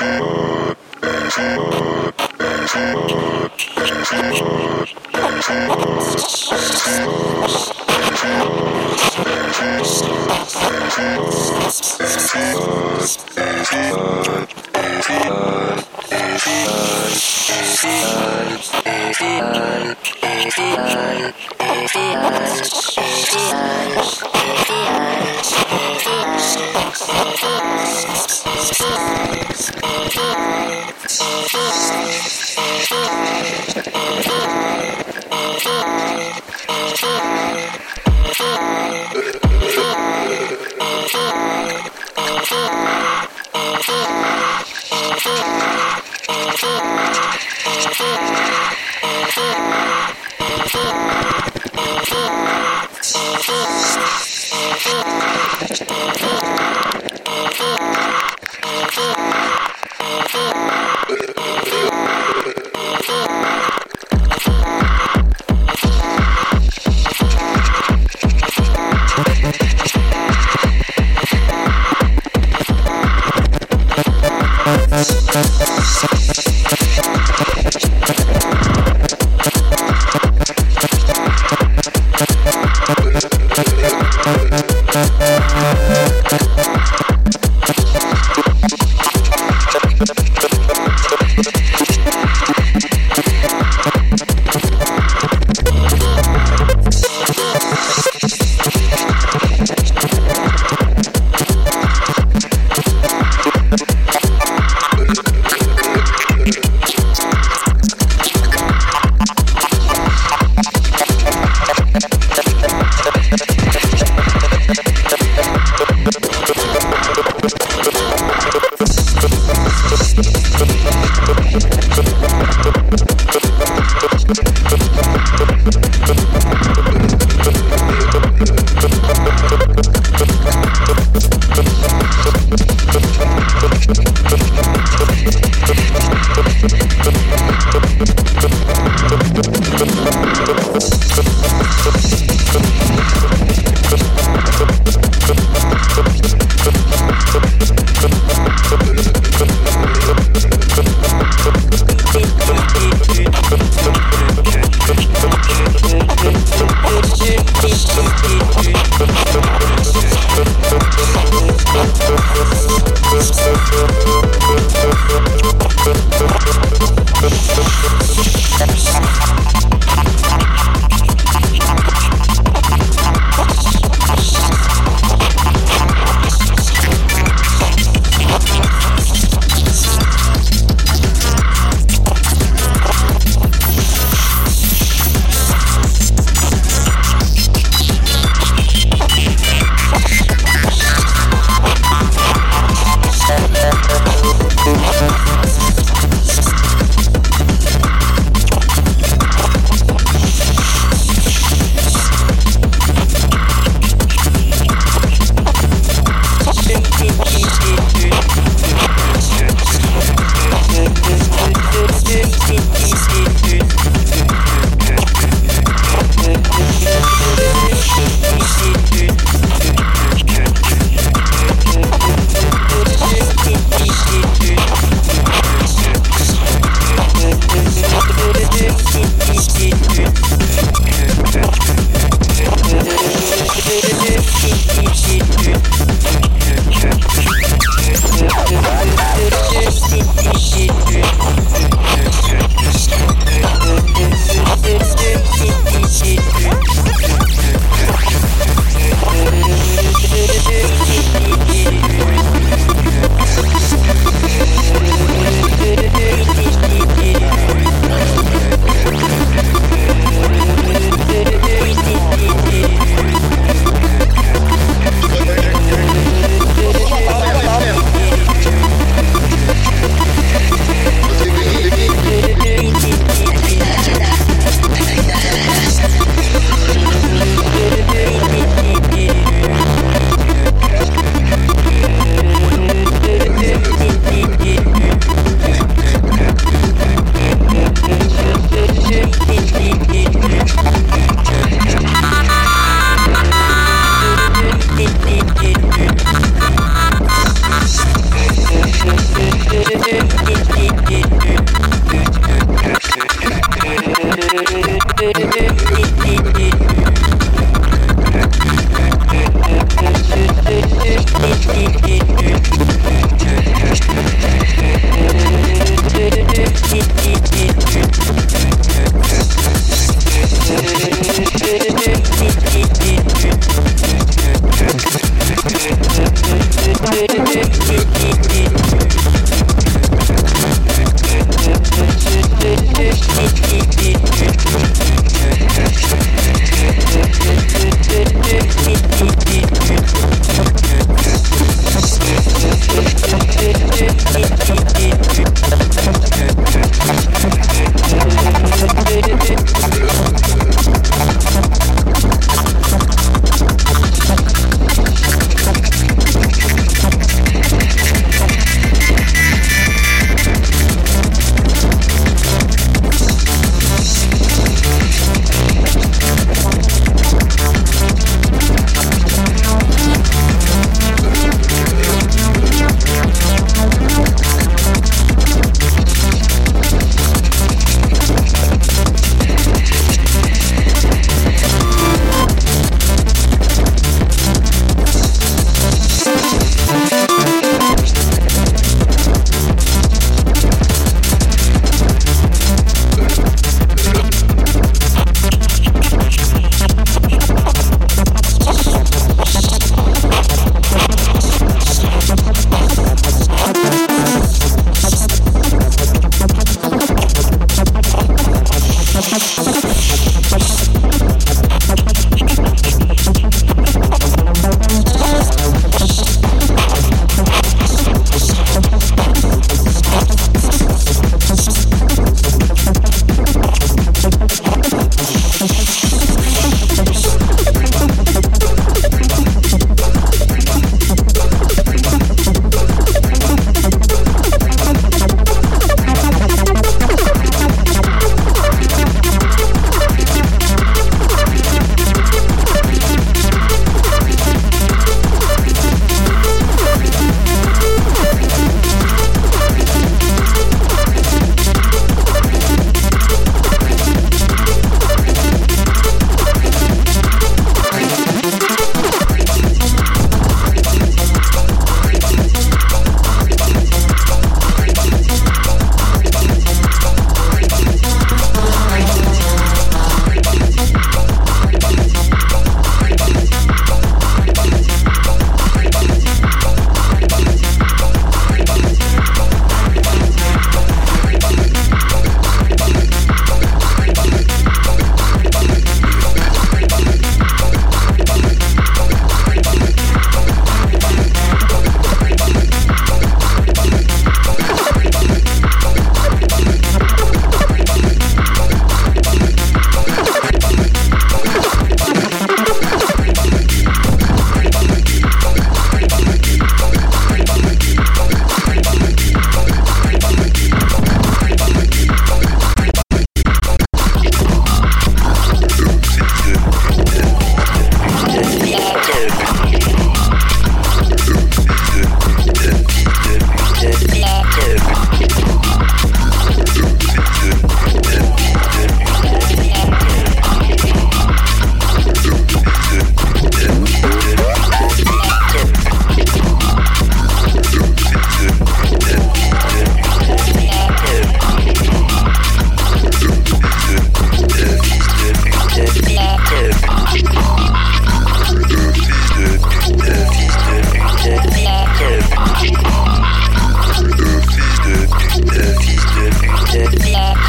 Thank you. Yeah.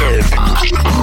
Active.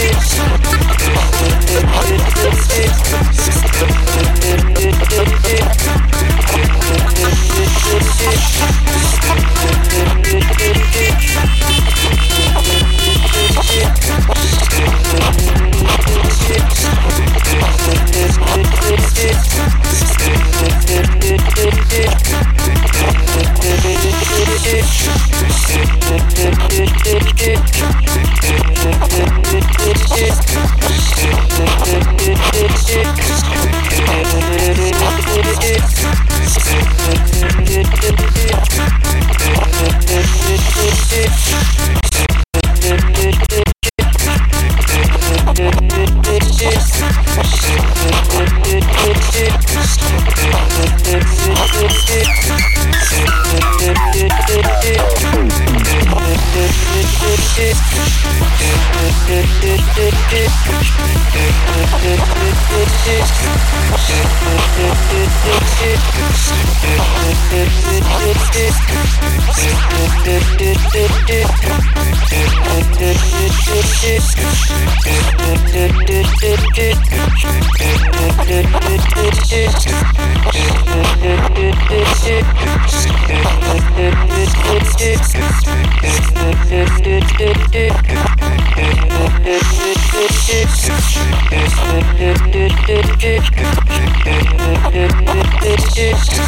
Thank Just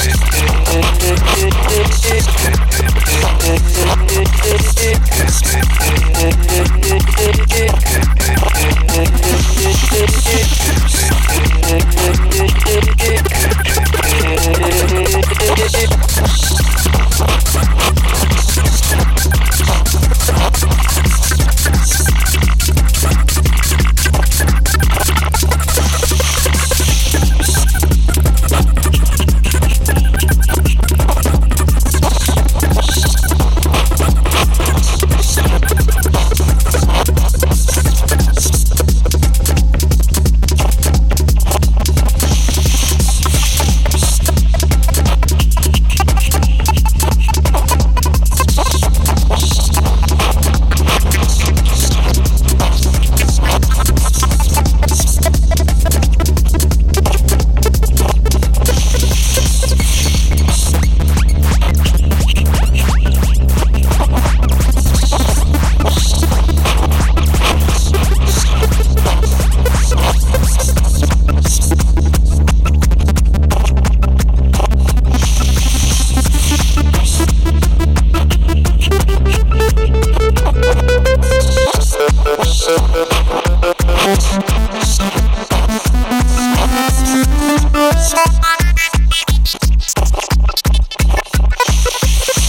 Thank you.